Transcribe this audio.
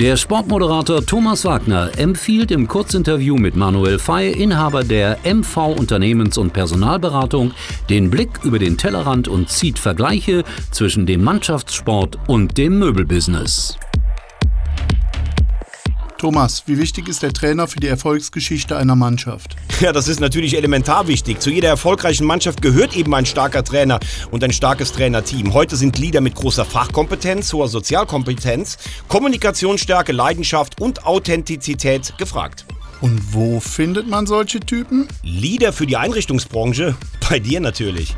Der Sportmoderator Thomas Wagner empfiehlt im Kurzinterview mit Manuel Fey, Inhaber der MV Unternehmens- und Personalberatung, den Blick über den Tellerrand und zieht Vergleiche zwischen dem Mannschaftssport und dem Möbelbusiness. Thomas, wie wichtig ist der Trainer für die Erfolgsgeschichte einer Mannschaft? Ja, das ist natürlich elementar wichtig. Zu jeder erfolgreichen Mannschaft gehört eben ein starker Trainer und ein starkes Trainerteam. Heute sind Leader mit großer Fachkompetenz, hoher Sozialkompetenz, Kommunikationsstärke, Leidenschaft und Authentizität gefragt. Und wo findet man solche Typen? Leader für die Einrichtungsbranche? Bei dir natürlich.